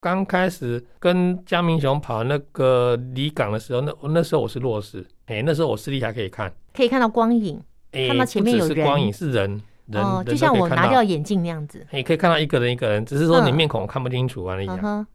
刚开始跟江明雄跑那个离港的时候，那那时候我是弱视，哎，那时候我视力还可以看，可以看到光影，看到前面有人，是光影是人，人，哦，就像我拿掉眼镜那样子，你可以看到一个人一个人，只是说你面孔看不清楚而已。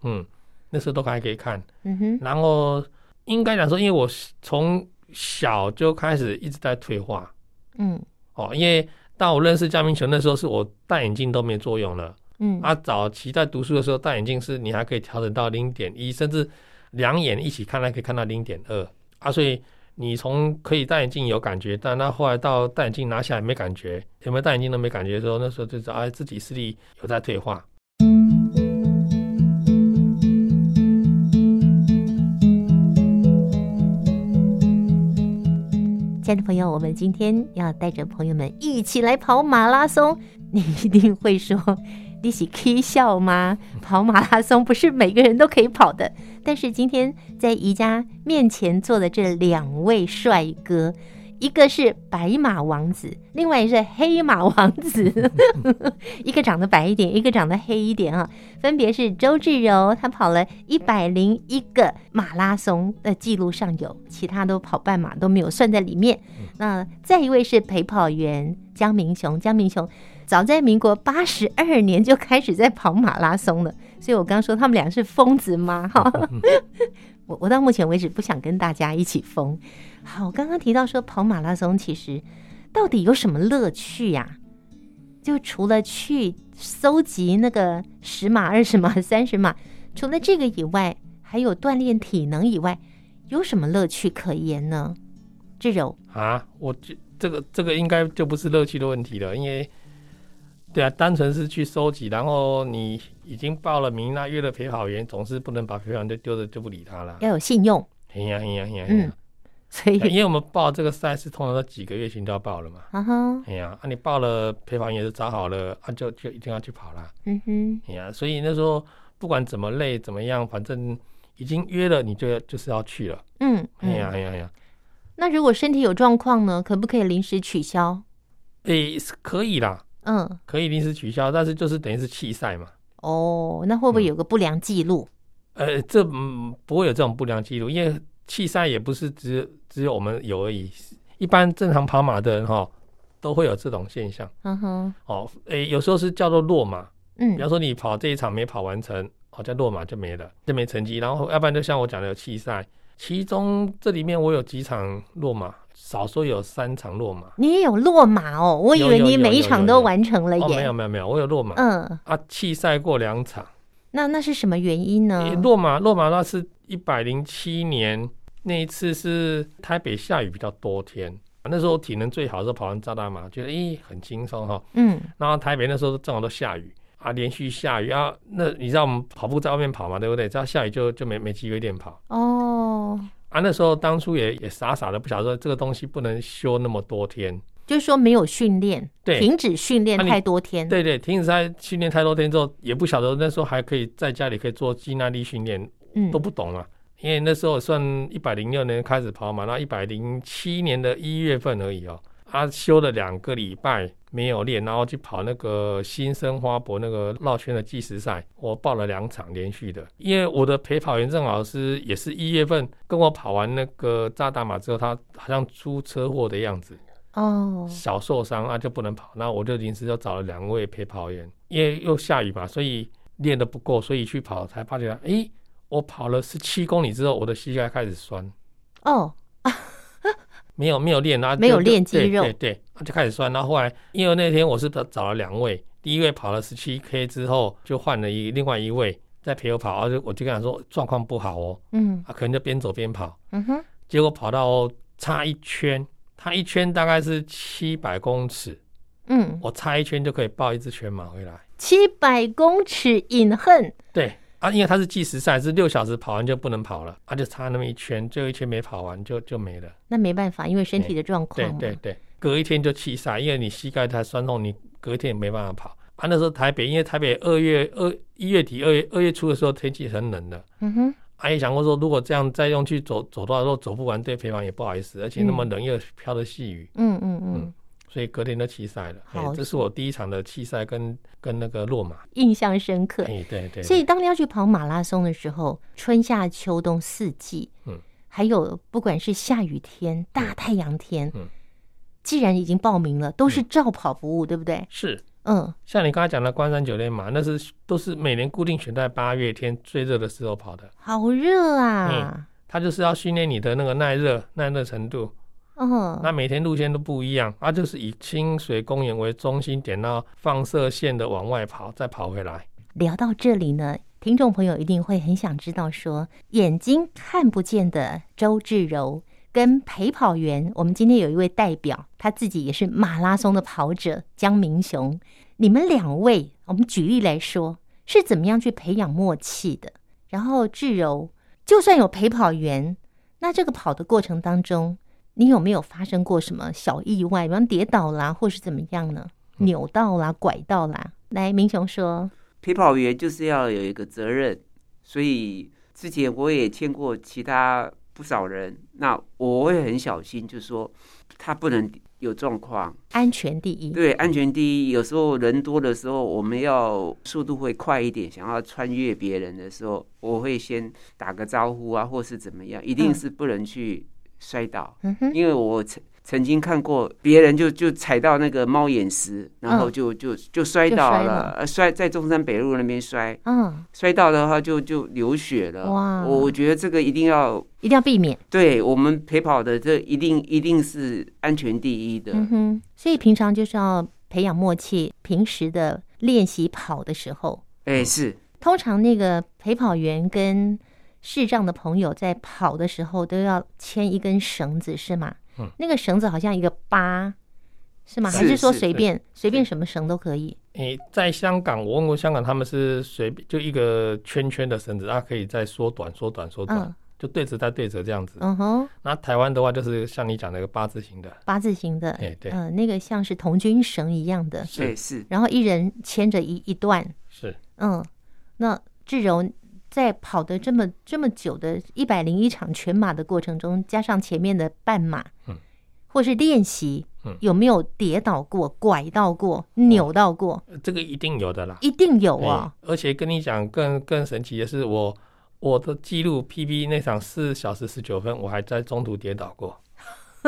嗯，那时候都还可以看，嗯哼，然后应该讲说，因为我从小就开始一直在退化，嗯，哦，因为。到我认识江明雄那时候，是我戴眼镜都没作用了。嗯，啊，早期在读书的时候戴眼镜是，你还可以调整到零点一，甚至两眼一起看还可以看到零点二啊。所以你从可以戴眼镜有感觉，但那后来到戴眼镜拿下来没感觉，有没有戴眼镜都没感觉的时候，那时候就知道啊自己视力有在退化。亲爱的朋友，我们今天要带着朋友们一起来跑马拉松。你一定会说：“你是 K 笑吗？跑马拉松不是每个人都可以跑的。”但是今天在宜家面前坐的这两位帅哥。一个是白马王子，另外一个是黑马王子，一个长得白一点，一个长得黑一点啊。分别是周志柔，他跑了一百零一个马拉松的记录上有，其他都跑半马都没有算在里面。那再一位是陪跑员江明雄，江明雄早在民国八十二年就开始在跑马拉松了，所以我刚刚说他们俩是疯子吗？哈，我我到目前为止不想跟大家一起疯。好，我刚刚提到说跑马拉松，其实到底有什么乐趣呀？就除了去搜集那个十码、二十码、三十码，除了这个以外，还有锻炼体能以外，有什么乐趣可言呢？这柔啊，我这这个这个应该就不是乐趣的问题了，因为对啊，单纯是去收集，然后你已经报了名，那约了陪跑员，总是不能把陪跑员就丢着就不理他了，要有信用。哎呀哎呀哎呀，嗯。所以，因为我们报这个赛事，通常都几个月前就要报了嘛。啊哈。哎呀，啊，你报了陪跑员也是找好了，啊，就就一定要去跑了。嗯哼。哎呀，所以那时候不管怎么累怎么样，反正已经约了，你就就是要去了。嗯。哎呀哎呀哎呀。那如果身体有状况呢？可不可以临时取消？诶，是可以啦。嗯。可以临时取消，但是就是等于是弃赛嘛。哦，那会不会有个不良记录？呃，这嗯不会有这种不良记录，因为。弃赛也不是只只有我们有而已，一般正常跑马的人哈都会有这种现象。嗯哼，哦，诶、欸，有时候是叫做落马，嗯，比方说你跑这一场没跑完成，哦，叫落马就没了，就没成绩。然后要不然就像我讲的有弃赛，其中这里面我有几场落马，少说有三场落马。你也有落马哦？我以为你每一场都完成了耶。没有没有没有，我有落马。嗯啊，弃赛过两场。那那是什么原因呢？欸、落马落马那是。一百零七年那一次是台北下雨比较多天，那时候体能最好的时候跑完渣打马，觉得咦很轻松哈。嗯，然后台北那时候正好都下雨啊，连续下雨啊，那你知道我们跑步在外面跑嘛，对不对？只要下雨就就没没机会练跑。哦，啊，那时候当初也也傻傻的不晓得说这个东西不能休那么多天，就是说没有训练，对，停止训练太多天。对对，停止在训练太多天之后，也不晓得那时候还可以在家里可以做肌耐力训练。嗯，都不懂了，因为那时候算一百零六年开始跑嘛，那一百零七年的一月份而已哦。他休了两个礼拜没有练，然后去跑那个新生花博那个绕圈的计时赛，我报了两场连续的。因为我的陪跑员郑老师也是一月份跟我跑完那个扎达马之后，他好像出车祸的样子哦，小受伤啊就不能跑，那我就临时就找了两位陪跑员，因为又下雨嘛，所以练得不够，所以去跑才发觉哎。我跑了十七公里之后，我的膝盖开始酸。哦，没有没有练啊，没有练肌肉，对对，对，就开始酸。然后后来，因为那天我是找了两位，第一位跑了十七 K 之后，就换了一另外一位在陪我跑，而且我就跟他说状况不好哦，嗯，啊，可能就边走边跑，嗯哼，结果跑到差一圈，他一圈大概是七百公尺，嗯，我差一圈就可以抱一只全马回来，七百公尺饮恨，对。啊，因为他是计时赛，是六小时跑完就不能跑了，他、啊、就差那么一圈，最后一圈没跑完就就没了。那没办法，因为身体的状况。对对对，隔一天就弃赛，因为你膝盖太酸痛，你隔一天也没办法跑。啊，那时候台北，因为台北二月二一月底二月二月初的时候天气很冷的。嗯哼。阿姨想过说，如果这样再用去走走多少路走不完，对陪房也不好意思，而且那么冷又飘着细雨。嗯嗯嗯。所以隔天就弃赛了。好，这是我第一场的弃赛跟跟那个落马，印象深刻。哎，对对。所以当你要去跑马拉松的时候，春夏秋冬四季，嗯，还有不管是下雨天、大太阳天，嗯，既然已经报名了，都是照跑不误，对不对？是。嗯，像你刚才讲的关山九连马，那是都是每年固定选在八月天最热的时候跑的。好热啊！嗯，它就是要训练你的那个耐热耐热程度。嗯，那每天路线都不一样，它就是以清水公园为中心点到放射线的往外跑，再跑回来。聊到这里呢，听众朋友一定会很想知道说，眼睛看不见的周志柔。跟陪跑员，我们今天有一位代表，他自己也是马拉松的跑者江明雄。你们两位，我们举例来说，是怎么样去培养默契的？然后志柔，就算有陪跑员，那这个跑的过程当中，你有没有发生过什么小意外，比方跌倒啦，或是怎么样呢？扭到啦，拐到啦？来，明雄说，陪跑员就是要有一个责任，所以之前我也牵过其他。不少人，那我会很小心，就是说他不能有状况，安全第一。对，安全第一。有时候人多的时候，我们要速度会快一点，想要穿越别人的时候，我会先打个招呼啊，或是怎么样，一定是不能去摔倒，嗯、因为我曾。曾经看过别人就就踩到那个猫眼石，然后就就就摔倒了，呃，摔在中山北路那边摔，嗯，摔到的话就就流血了。哇，我觉得这个一定要一定要避免。对我们陪跑的，这一定一定是安全第一的。嗯哼，所以平常就是要培养默契，平时的练习跑的时候，哎，是。通常那个陪跑员跟视障的朋友在跑的时候都要牵一根绳子，是吗？嗯，那个绳子好像一个八，是吗？还是说随便随便什么绳都可以？诶，在香港，我问过香港，他们是随便就一个圈圈的绳子，它可以再缩短、缩短、缩短，就对折再对折这样子。嗯哼。那台湾的话，就是像你讲那个八字形的，八字形的，哎对，嗯，那个像是童军绳一样的，是是。然后一人牵着一一段，是。嗯，那志柔。在跑的这么这么久的一百零一场全马的过程中，加上前面的半马，嗯，或是练习，嗯，有没有跌倒过、拐到过、扭到过？这个一定有的啦，一定有啊！而且跟你讲更更神奇的是，我我的记录 PB 那场四小时十九分，我还在中途跌倒过。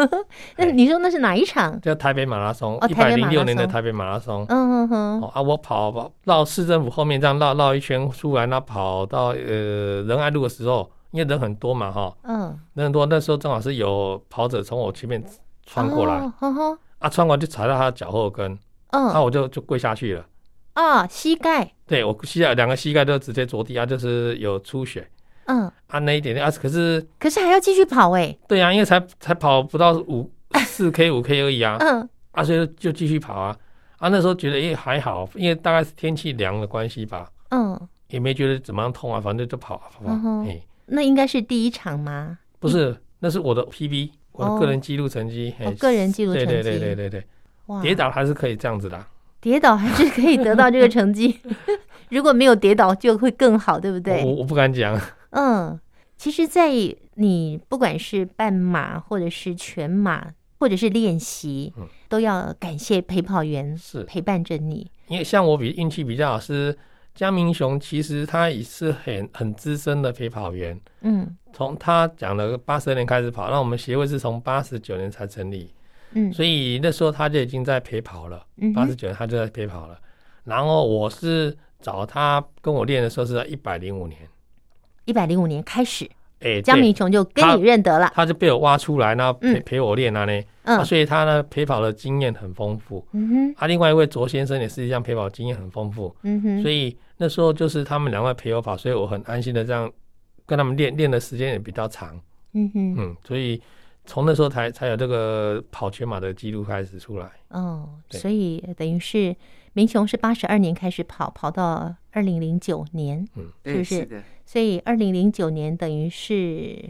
那你说那是哪一场？就台北马拉松，一百零六年的台北马拉松。嗯哼哼。啊，我跑跑绕市政府后面这样绕绕一圈出来，那跑到呃仁爱路的时候，因为人很多嘛，哈。嗯。人很多，那时候正好是有跑者从我前面穿过来。啊，穿过来就踩到他的脚后跟。嗯。然后我就就跪下去了。啊，膝盖。对，我膝盖两个膝盖都直接着地啊，就是有出血。嗯，啊，那一点点啊，可是可是还要继续跑哎、欸。对呀、啊，因为才才跑不到五四 K 五 K 而已啊。嗯，啊，所以就继续跑啊。啊，那时候觉得哎、欸、还好，因为大概是天气凉的关系吧。嗯，也没觉得怎么样痛啊，反正就跑跑跑。嗯嘿，那应该是第一场吗？不是，那是我的 PB，我的个人记录成绩。哦，个人记录成绩。对对对对对对。哇，跌倒还是可以这样子的。跌倒还是可以得到这个成绩。如果没有跌倒，就会更好，对不对？我我不敢讲。嗯，其实，在你不管是半马，或者是全马，或者是练习，嗯，都要感谢陪跑员是陪伴着你。因为像我比运气比较好，是江明雄，其实他也是很很资深的陪跑员。嗯，从他讲了八十二年开始跑，那我们协会是从八十九年才成立。嗯，所以那时候他就已经在陪跑了。嗯，八十九年他就在陪跑了。然后我是找他跟我练的时候是在一百零五年。一百零五年开始，哎、欸，江明琼就跟你认得了，他，他就被我挖出来，那陪、嗯、陪我练啊呢，嗯、啊，所以他呢陪跑的经验很丰富，嗯哼，啊，另外一位卓先生也是一样陪跑经验很丰富，嗯哼，所以那时候就是他们两位陪我跑，所以我很安心的这样跟他们练练的时间也比较长，嗯哼，嗯，所以从那时候才才有这个跑全马的记录开始出来，哦，所以等于是明雄是八十二年开始跑，跑到二零零九年，嗯，是不是？是所以，二零零九年等于是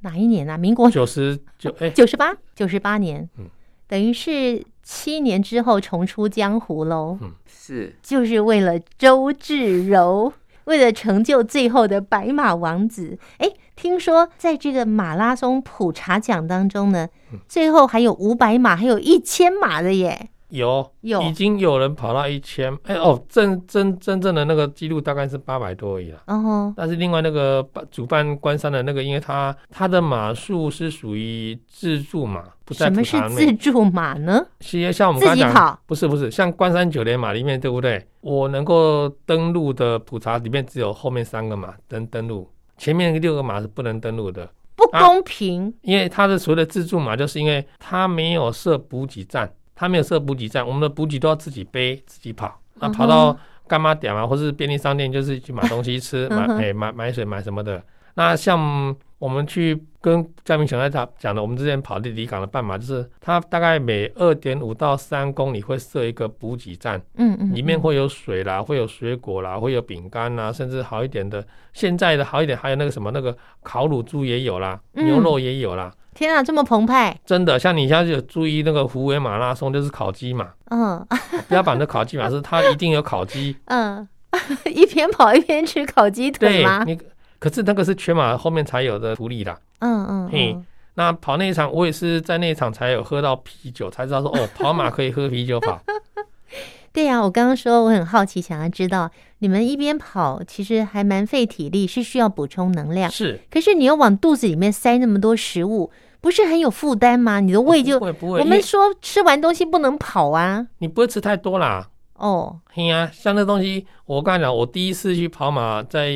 哪一年啊？民国九十九哎，九十八九十八年，嗯，等于是七年之后重出江湖喽。嗯，是，就是为了周志柔。为了成就最后的白马王子。哎，听说在这个马拉松普查奖当中呢，最后还有五百码，还有一千码的耶。有有，已经有人跑到一千，哎哦，真真真正的那个记录大概是八百多而已了。嗯哼。但是另外那个主办关山的那个，因为他他的马术是属于自助马，不在。什么是自助马呢？其实像我们刚刚讲，不是不是，像关山九连马里面，对不对？我能够登录的普查里面只有后面三个马登登录，前面六个马是不能登录的。不公平。啊，因为他的所谓的自助马，就是因为他没有设补给站。他没有设补给站，我们的补给都要自己背、自己跑。那跑到干妈点啊，或是便利商店，就是去买东西吃，买哎买买水买什么的。那像我们去跟嘉明兄在他讲的，我们之前跑的离港的半马，就是它大概每二点五到三公里会设一个补给站，嗯嗯，里面会有水啦，会有水果啦，会有饼干啦，甚至好一点的，现在的好一点还有那个什么那个烤乳猪也有啦，牛肉也有啦。天啊，这么澎湃！真的，像你现在有注意那个湖尾马拉松，就是烤鸡嘛。嗯，标榜的烤鸡嘛是它一定有烤鸡。嗯，一边跑一边吃烤鸡腿吗？对，你可是那个是全马后面才有的福利啦。嗯嗯，嘿，那跑那一场，我也是在那一场才有喝到啤酒，才知道说哦，跑马可以喝啤酒跑。对呀、啊，我刚刚说我很好奇，想要知道你们一边跑，其实还蛮费体力，是需要补充能量。是，可是你要往肚子里面塞那么多食物，不是很有负担吗？你的胃就……不会不会。我们说吃完东西不能跑啊。你不会吃太多啦。哦，嘿呀、啊，像那东西，我刚才讲，我第一次去跑马，在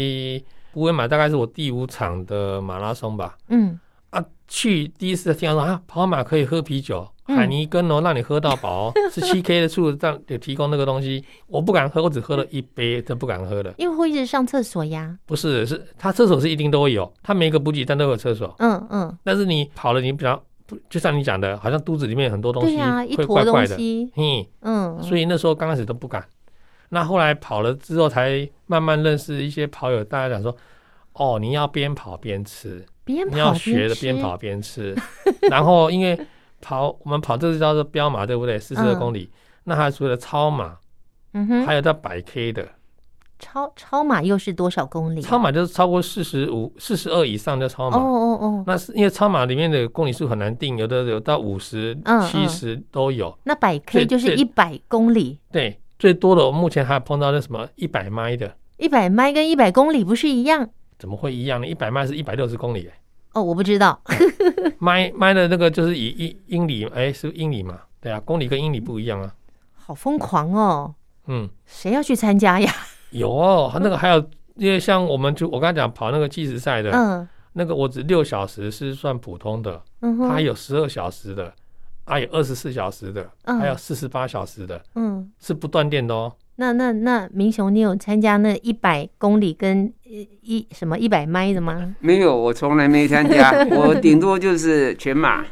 不会马，大概是我第五场的马拉松吧。嗯。啊，去第一次听到说啊，跑马可以喝啤酒。海尼根哦，让你喝到饱，是七 K 的处这样有提供那个东西，我不敢喝，我只喝了一杯，都不敢喝的。因为会一直上厕所呀？不是，是他厕所是一定都会有，他每个补给站都有厕所。嗯嗯。但是你跑了，你比较就像你讲的，好像肚子里面很多东西会怪怪的。嗯嗯。所以那时候刚开始都不敢，那后来跑了之后，才慢慢认识一些跑友，大家讲说，哦，你要边跑边吃，边你要学的边跑边吃，然后因为。跑，我们跑这个叫做标马，对不对？四十二公里。嗯、那还除了超马，嗯哼，还有到百 K 的。超超马又是多少公里？超马就是超过四十五、四十二以上的超马。哦哦哦。那是因为超马里面的公里数很难定，有的有到五十、七十都有。那百 K 就是一百公里。对，最多的我目前还碰到那什么一百迈的。一百迈跟一百公里不是一样？怎么会一样呢？一百迈是一百六十公里。哦，我不知道。迈迈的那个就是以一英里，哎，是英里嘛？对啊，公里跟英里不一样啊。好疯狂哦！嗯，谁要去参加呀？有哦，那个还有，因为像我们就我刚才讲跑那个计时赛的，嗯，那个我只六小时是算普通的，嗯哼，它还有十二小时的，还有二十四小时的，还有四十八小时的，嗯，是不断电的哦。那那那明雄，你有参加那一百公里跟一什么一百迈的吗？没有，我从来没参加，我顶多就是全马。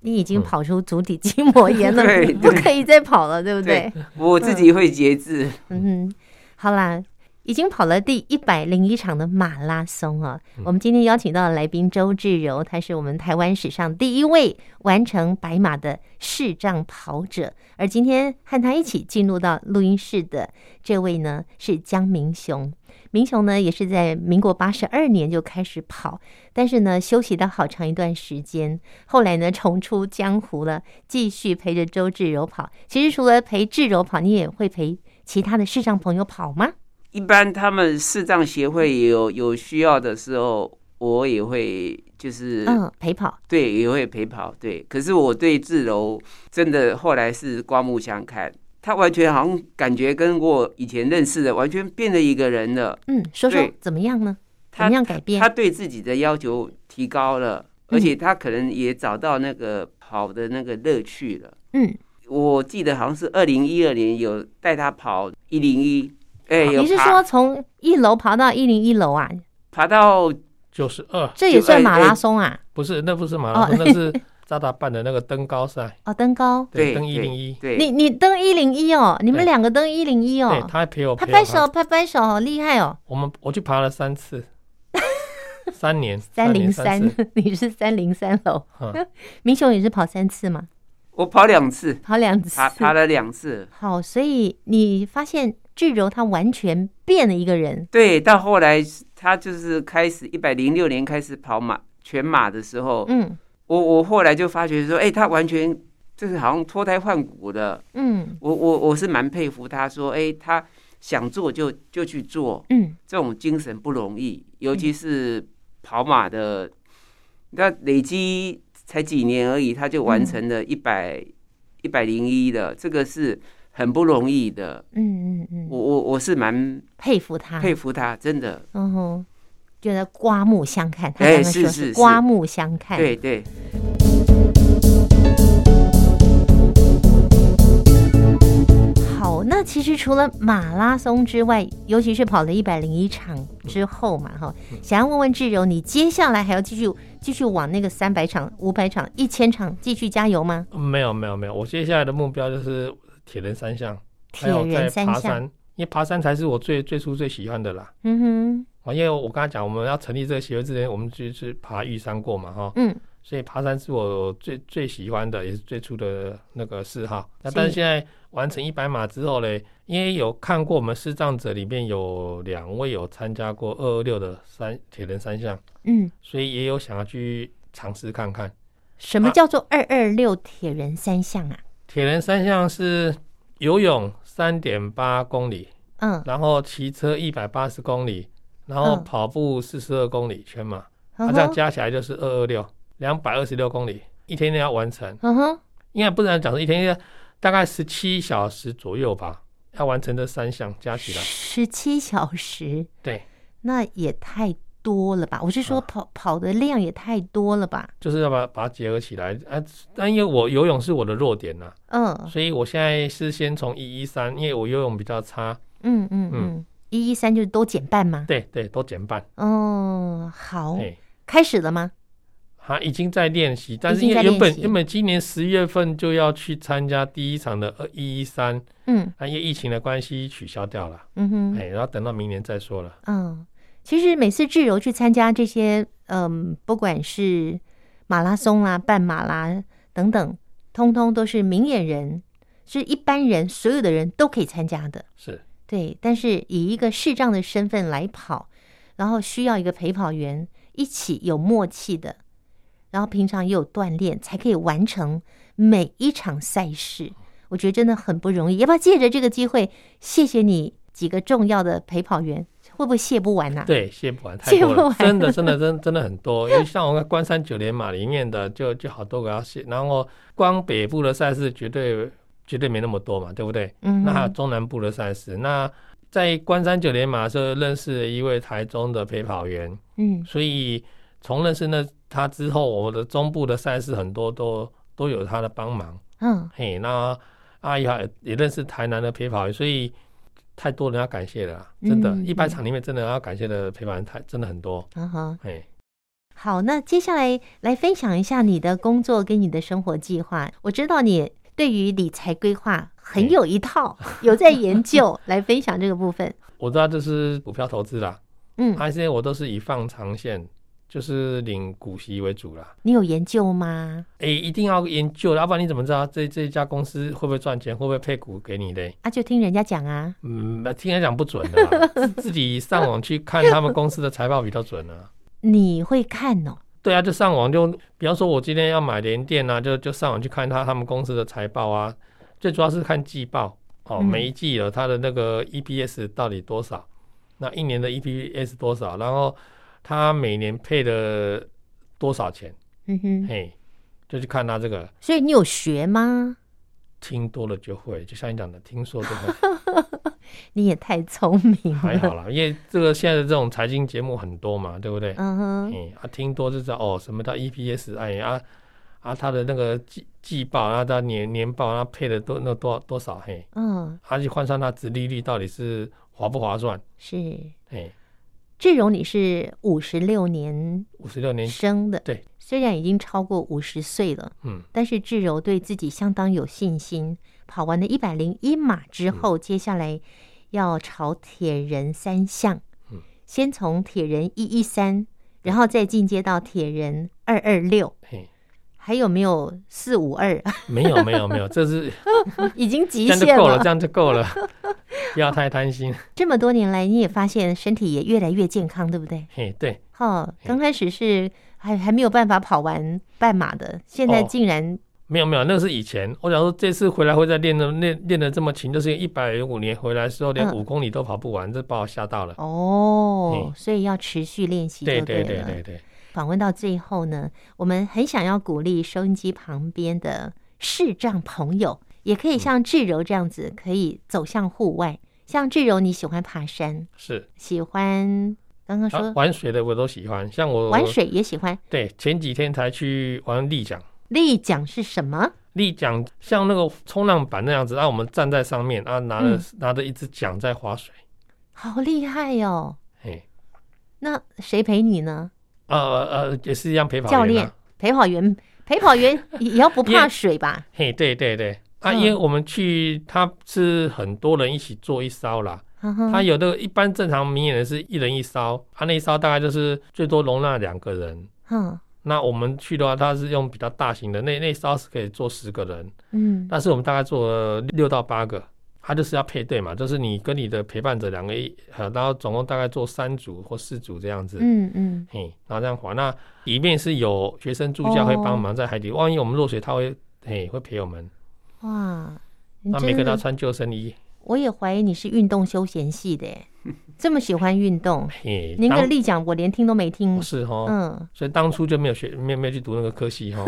你已经跑出足底筋膜炎了，对，不可以再跑了，对不对？我自己会节制。嗯哼，好啦。已经跑了第一百零一场的马拉松啊！我们今天邀请到的来宾周志柔，他是我们台湾史上第一位完成白马的视障跑者。而今天和他一起进入到录音室的这位呢，是江明雄。明雄呢，也是在民国八十二年就开始跑，但是呢，休息了好长一段时间。后来呢，重出江湖了，继续陪着周志柔跑。其实除了陪志柔跑，你也会陪其他的视障朋友跑吗？一般他们视障协会有有需要的时候，我也会就是嗯陪跑，对，也会陪跑，对。可是我对志柔真的后来是刮目相看，他完全好像感觉跟我以前认识的完全变了一个人了。嗯，说说怎么样呢？怎么样改变？他，他对自己的要求提高了，而且他可能也找到那个跑的那个乐趣了。嗯，我记得好像是二零一二年有带他跑一零一。哎，你是说从一楼爬到一零一楼啊？爬到九十二，这也算马拉松啊？不是，那不是马拉松，那是渣打办的那个登高赛。哦，登高，对，登一零一。对，你你登一零一哦，你们两个登一零一哦。对，他还陪我拍拍手，拍拍手，好厉害哦。我们我去爬了三次，三年三零三，你是三零三楼。明雄也是跑三次吗？我跑两次，跑两次，爬爬了两次。好，所以你发现。巨柔他完全变了一个人。对，到后来他就是开始一百零六年开始跑马全马的时候，嗯，我我后来就发觉说，哎、欸，他完全就是好像脱胎换骨的。嗯，我我我是蛮佩服他说，哎、欸，他想做就就去做。嗯，这种精神不容易，尤其是跑马的，那累积才几年而已，他就完成了一百一百零一的，这个是。很不容易的，嗯嗯嗯，我我我是蛮佩服他，佩服他，真的，嗯哼，觉得刮目相看，他刚刚说是刮目相看，对对。好，那其实除了马拉松之外，尤其是跑了一百零一场之后嘛，哈，想要问问志柔，你接下来还要继续继续往那个三百场、五百场、一千场继续加油吗？没有没有没有，我接下来的目标就是。铁人三项，还有在爬山，因为爬山才是我最最初最喜欢的啦。嗯哼，啊，因为我刚才讲，我们要成立这个协会之前，我们就是爬玉山过嘛，哈。嗯。所以爬山是我最最喜欢的，也是最初的那个嗜好。那但是现在完成一百码之后嘞，因为有看过我们视障者里面有两位有参加过二二六的三铁人三项，嗯，所以也有想要去尝试看看。什么叫做二二六铁人三项啊？铁人三项是游泳三点八公里，嗯，然后骑车一百八十公里，然后跑步四十二公里全马，那、嗯啊、这样加起来就是二二六，两百二十六公里，一天天要完成。嗯哼，应该不能讲是一天天，大概十七小时左右吧，要完成这三项加起来。十七小时，对，那也太。多了吧？我是说跑、啊、跑的量也太多了吧？就是要把把它结合起来啊！但因为我游泳是我的弱点呐、啊，嗯，所以我现在是先从一一三，因为我游泳比较差，嗯嗯嗯，一一三就是都减半吗？对对，都减半。哦，好，开始了吗？他已经在练习，但是因为原本原本今年十月份就要去参加第一场的二一一三，嗯，因为疫情的关系取消掉了，嗯哼，哎，然后等到明年再说了，嗯。其实每次志柔去参加这些，嗯，不管是马拉松啦、半马啦等等，通通都是明眼人，是一般人，所有的人都可以参加的。是，对。但是以一个视障的身份来跑，然后需要一个陪跑员一起有默契的，然后平常也有锻炼，才可以完成每一场赛事。我觉得真的很不容易。要不要借着这个机会，谢谢你几个重要的陪跑员？会不会谢不完呐、啊？对，谢不完，太多了，真的，真的，真真的很多。因为像我们关山九连马里面的就，就就好多个要谢。然后光北部的赛事绝对绝对没那么多嘛，对不对？嗯。那还有中南部的赛事。那在关山九连马的时候认识了一位台中的陪跑员，嗯。所以从认识那他之后，我的中部的赛事很多都都有他的帮忙。嗯。嘿，那阿姨还也认识台南的陪跑员，所以。太多人要感谢了，真的，一百场里面真的要感谢的陪伴人太真的很多。嗯哼，哎，好，那接下来来分享一下你的工作跟你的生活计划。我知道你对于理财规划很有一套，有在研究，来分享这个部分。我知道这是股票投资啦，嗯，还是我都是以放长线。就是领股息为主啦。你有研究吗？哎、欸，一定要研究，要不然你怎么知道这这一家公司会不会赚钱，会不会配股给你的？啊，就听人家讲啊。嗯，听人家讲不准 的，自己上网去看他们公司的财报比较准啊。你会看哦？对啊，就上网就，比方说我今天要买联电啊，就就上网去看他他们公司的财报啊。最主要是看季报哦，每一季了它的那个 EPS 到底多少，那一年的 EPS 多少，然后。他每年配的多少钱？嗯哼，嘿，就去看他这个。所以你有学吗？听多了就会，就像你讲的，听说就会。你也太聪明了。还好啦，因为这个现在的这种财经节目很多嘛，对不对？嗯哼。嗯，啊，听多就知道哦，什么叫 EPS？哎呀，啊啊，他的那个季季报啊，他年年报啊，配的多那多多少？嘿，嗯，而且换算他殖利率到底是划不划算？是，哎。志柔，你是五十六年五十六年生的，对，虽然已经超过五十岁了，嗯，但是志柔对自己相当有信心。跑完了一百零一码之后，嗯、接下来要朝铁人三项，嗯，先从铁人一一三，然后再进阶到铁人二二六，嘿，还有没有四五二？没有，没有，没有，这是已经极限了，这样就够了，这样就够了。不 要太贪心。这么多年来，你也发现身体也越来越健康，对不对？嘿，对。哦，刚开始是还还没有办法跑完半马的，现在竟然、哦、没有没有，那个是以前。我想说，这次回来会再练的练练的这么勤，就是一百零五年回来的时候，连五公里都跑不完，嗯、这把我吓到了。哦，所以要持续练习。对对对对对。访问到最后呢，我们很想要鼓励收音机旁边的视障朋友，也可以像志柔这样子，可以走向户外。嗯、像志柔，你喜欢爬山，是喜欢。刚刚说、啊、玩水的我都喜欢，像我玩水也喜欢。对，前几天才去玩立桨。立桨是什么？立桨像那个冲浪板那样子，让、啊、我们站在上面啊，拿着、嗯、拿着一只桨在划水，好厉害哟、哦！嘿，那谁陪你呢？呃呃，也是一样陪跑员、啊、教练、陪跑员、陪跑员也要不 怕水吧？嘿，对对对，啊，因为我们去，他是很多人一起做一艘啦。他有的一般正常明眼人是一人一艘，他那一艘大概就是最多容纳两个人。嗯，那我们去的话，他是用比较大型的，那那艘是可以坐十个人。嗯，但是我们大概坐了六到八个，他就是要配对嘛，就是你跟你的陪伴者两个一，然后总共大概坐三组或四组这样子。嗯嗯，嘿，然后这样划，那里面是有学生助教会帮忙在海底，万一我们落水，他会嘿会陪我们。哇，他没跟他穿救生衣。我也怀疑你是运动休闲系的，这么喜欢运动。您的立讲我连听都没听。是哦，嗯，所以当初就没有学，没有没有去读那个科系哈。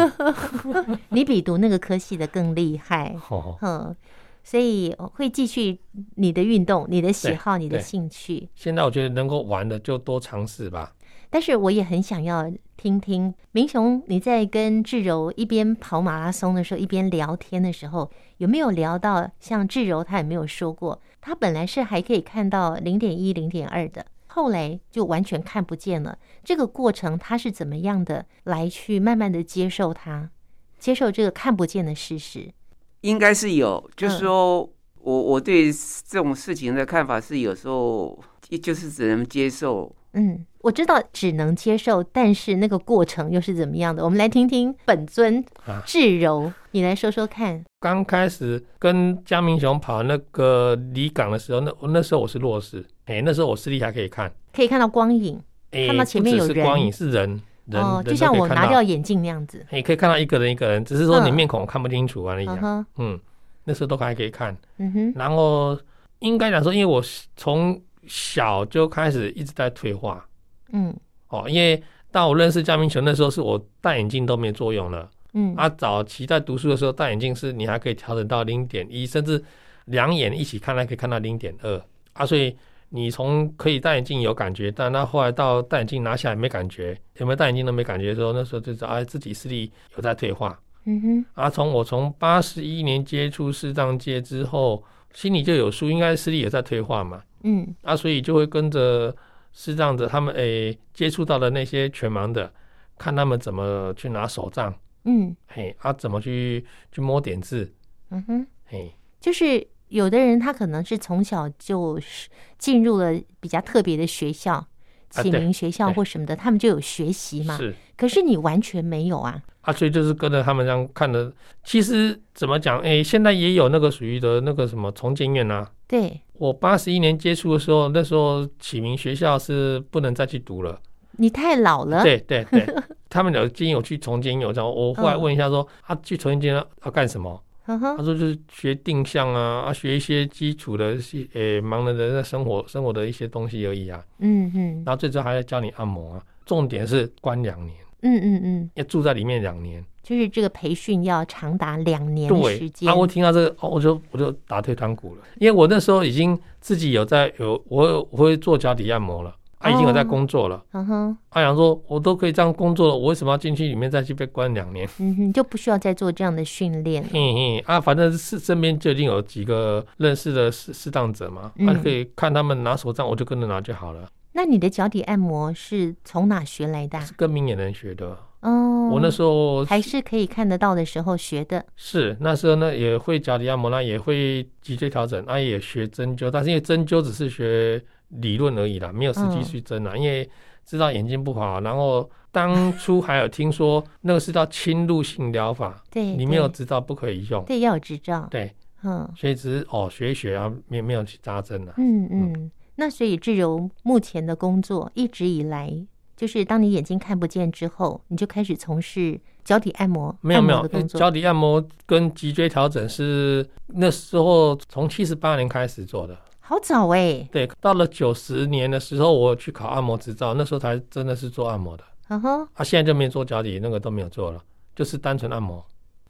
你比读那个科系的更厉害。哦，嗯，所以会继续你的运动，你的喜好，你的兴趣。现在我觉得能够玩的就多尝试吧。但是我也很想要听听明雄，你在跟志柔一边跑马拉松的时候，一边聊天的时候，有没有聊到像志柔他也没有说过，他本来是还可以看到零点一、零点二的，后来就完全看不见了。这个过程他是怎么样的来去慢慢的接受他，接受这个看不见的事实？应该是有，就是说我我对这种事情的看法是，有时候就是只能接受。嗯，我知道只能接受，但是那个过程又是怎么样的？我们来听听本尊智柔，啊、你来说说看。刚开始跟江明雄跑那个离港的时候，那那时候我是弱势，哎，那时候我视力还可以看，可以看到光影，看到前面有人，是光影是人，人哦，就像我拿掉眼镜那样子，你可以看到一个人一个人，只是说你面孔看不清楚而已。嗯，嗯，那时候都还可以看。嗯哼，然后应该讲说，因为我从小就开始一直在退化，嗯，哦，因为到我认识江铭雄那时候，是我戴眼镜都没作用了，嗯，啊，早期在读书的时候戴眼镜是你还可以调整到零点一，甚至两眼一起看还可以看到零点二，啊，所以你从可以戴眼镜有感觉，但那后来到戴眼镜拿下来没感觉，有没有戴眼镜都没感觉的时候，那时候就知道啊自己视力有在退化，嗯哼，啊，从我从八十一年接触视障界之后，心里就有数，应该视力也在退化嘛。嗯，啊，所以就会跟着视障者他们诶、欸、接触到的那些全盲的，看他们怎么去拿手杖，嗯，嘿，啊，怎么去去摸点字，嗯哼，嘿，就是有的人他可能是从小就是进入了比较特别的学校，启明学校或什么的，他们就有学习嘛，是，可是你完全没有啊，啊，所以就是跟着他们这样看的。其实怎么讲，诶、欸，现在也有那个属于的那个什么重建院啊。对，我八十一年接触的时候，那时候启明学校是不能再去读了。你太老了。对对对，他们有经有去重建有这样，我后来问一下说，哦、啊，去重建要要干什么？他说就是学定向啊，啊，学一些基础的些诶盲人的生活生活的一些东西而已啊。嗯嗯。然后最终还要教你按摩啊，重点是关两年。嗯嗯嗯。要住在里面两年。就是这个培训要长达两年的时间。啊，我听到这个，我就我就打退堂鼓了，因为我那时候已经自己有在有我我会做脚底按摩了，啊，已经有在工作了。嗯哼，阿阳说，我都可以这样工作了，我为什么要进去里面再去被关两年？嗯哼，就不需要再做这样的训练。嘿嘿，啊，反正是身边就已经有几个认识的适适当者嘛，他可以看他们拿手杖，我就跟着拿就好了。那你的脚底按摩是从哪学来的？是跟明眼人学的。哦，我那时候还是可以看得到的时候学的。是那时候呢，也会脚底按摩，那也会脊椎调整，那也学针灸，但是因为针灸只是学理论而已啦，没有实际去针啦。嗯、因为知道眼睛不好，然后当初还有听说那个是叫侵入性疗法，对，你没有执照不可以用，对，要有执照，对。嗯，所以只是哦学一学啊，没没有去扎针了。嗯嗯，那所以志柔目前的工作一直以来，就是当你眼睛看不见之后，你就开始从事脚底按摩，没有没有。脚底按摩跟脊椎调整是那时候从七十八年开始做的，好早哎、欸。对，到了九十年的时候，我去考按摩执照，那时候才真的是做按摩的。嗯哼，啊，现在就没做脚底，那个都没有做了，就是单纯按摩。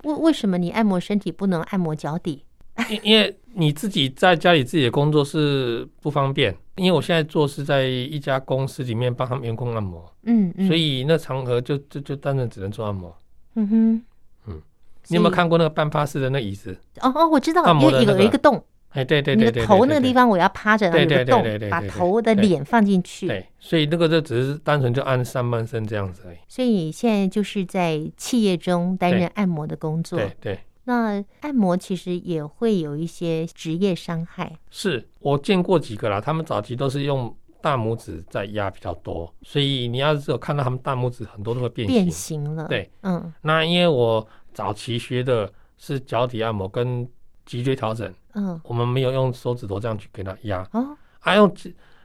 为为什么你按摩身体不能按摩脚底？因因为你自己在家里自己的工作是不方便，因为我现在做是在一家公司里面帮他们员工按摩，嗯，嗯，所以那场合就就就单纯只能做按摩。嗯哼，嗯，你有没有看过那个半趴式的那椅子？哦哦，我知道，有有一个洞。哎，对对对对，头那个地方我要趴着，对对对对，把头的脸放进去。对，所以那个就只是单纯就按上半身这样子而已。所以现在就是在企业中担任按摩的工作。对对。那按摩其实也会有一些职业伤害。是我见过几个啦，他们早期都是用大拇指在压比较多，所以你要是有看到他们大拇指很多都会变形。变形了。对，嗯。那因为我早期学的是脚底按摩跟脊椎调整。嗯，我们没有用手指头这样去给它压哦，还、啊、用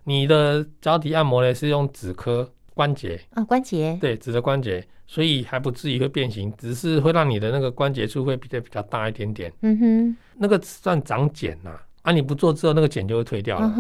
你的脚底按摩呢，是用指科关节啊，关节对，指的关节，所以还不至于会变形，只是会让你的那个关节处会比较比较大一点点。嗯哼，那个算长茧呐，啊，你不做之后，那个茧就会退掉了，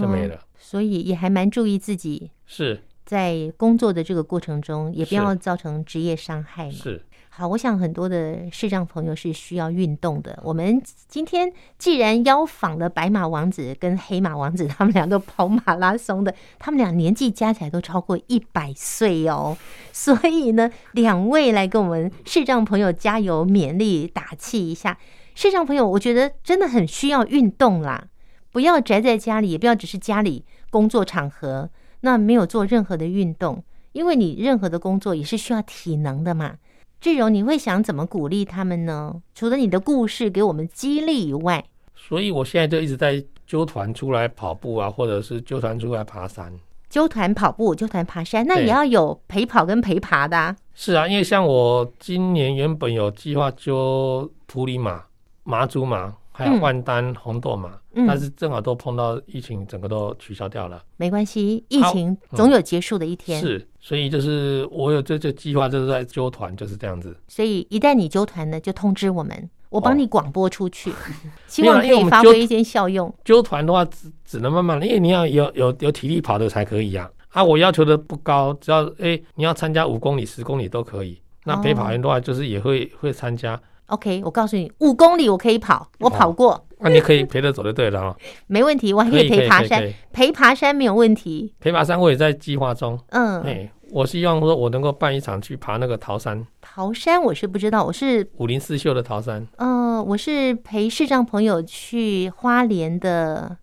就没了。所以也还蛮注意自己是在工作的这个过程中，也不要造成职业伤害嘛。是。好，我想很多的视障朋友是需要运动的。我们今天既然邀访了白马王子跟黑马王子，他们俩都跑马拉松的，他们俩年纪加起来都超过一百岁哦。所以呢，两位来跟我们视障朋友加油、勉励、打气一下。视障朋友，我觉得真的很需要运动啦，不要宅在家里，也不要只是家里工作场合，那没有做任何的运动，因为你任何的工作也是需要体能的嘛。志荣，你会想怎么鼓励他们呢？除了你的故事给我们激励以外，所以我现在就一直在揪团出来跑步啊，或者是揪团出来爬山。揪团跑步，揪团爬山，那也要有陪跑跟陪爬的啊。是啊，因为像我今年原本有计划揪普里马、马祖马。还有万丹红豆嘛，嗯，但是正好都碰到疫情，整个都取消掉了。没关系，疫情总有结束的一天。嗯、是，所以就是我有这这计划，就是在揪团，就是这样子。所以一旦你揪团呢，就通知我们，我帮你广播出去，哦、希望可以发挥一些效用。揪团的话，只只能慢慢，因为你要有有有体力跑的才可以呀、啊。啊，我要求的不高，只要哎、欸，你要参加五公里、十公里都可以。那陪跑员的话，就是也会、哦、会参加。OK，我告诉你，五公里我可以跑，我跑过。哦、那你可以陪着走就对了哦。没问题，我还可以陪爬山，陪爬山没有问题。陪爬山我也在计划中。嗯，哎，我希望说我能够办一场去爬那个桃山。桃山我是不知道，我是武林四秀的桃山。嗯、呃，我是陪视障朋友去花莲的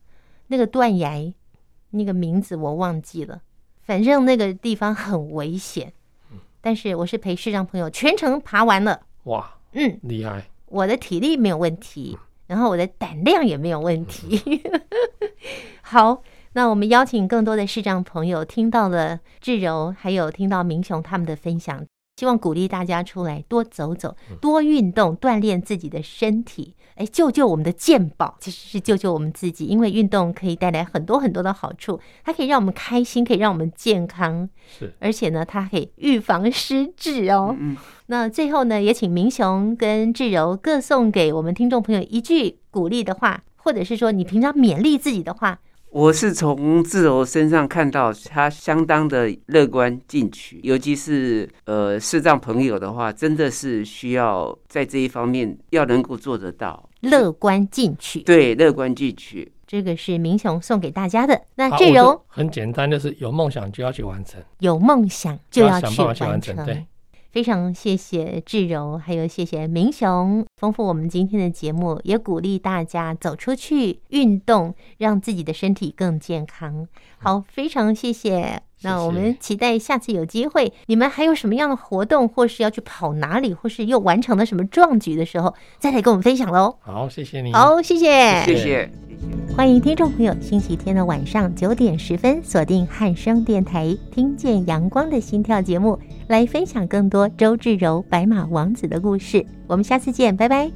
那个断崖，那个名字我忘记了，反正那个地方很危险。但是我是陪视障朋友全程爬完了。哇。嗯，厉害！我的体力没有问题，然后我的胆量也没有问题。好，那我们邀请更多的视障朋友听到了志柔，还有听到明雄他们的分享，希望鼓励大家出来多走走，多运动，锻炼自己的身体。哎，救救我们的健保，其实是救救我们自己，因为运动可以带来很多很多的好处，它可以让我们开心，可以让我们健康，是，而且呢，它可以预防失智哦。嗯，那最后呢，也请明雄跟志柔各送给我们听众朋友一句鼓励的话，或者是说你平常勉励自己的话。我是从志柔身上看到他相当的乐观进取，尤其是呃视障朋友的话，真的是需要在这一方面要能够做得到乐观进取。对，乐观进取，这个是明雄送给大家的。那志柔很简单，就是有梦想就要去完成，有梦想就要去完成。完成对。非常谢谢志柔，还有谢谢明雄，丰富我们今天的节目，也鼓励大家走出去运动，让自己的身体更健康。好，非常谢谢。那我们期待下次有机会，你们还有什么样的活动，或是要去跑哪里，或是又完成了什么壮举的时候，再来跟我们分享喽。好，谢谢你。好，谢谢，谢谢。欢迎听众朋友，星期天的晚上九点十分锁定汉声电台，听见阳光的心跳节目。来分享更多周志柔白马王子的故事，我们下次见，拜拜。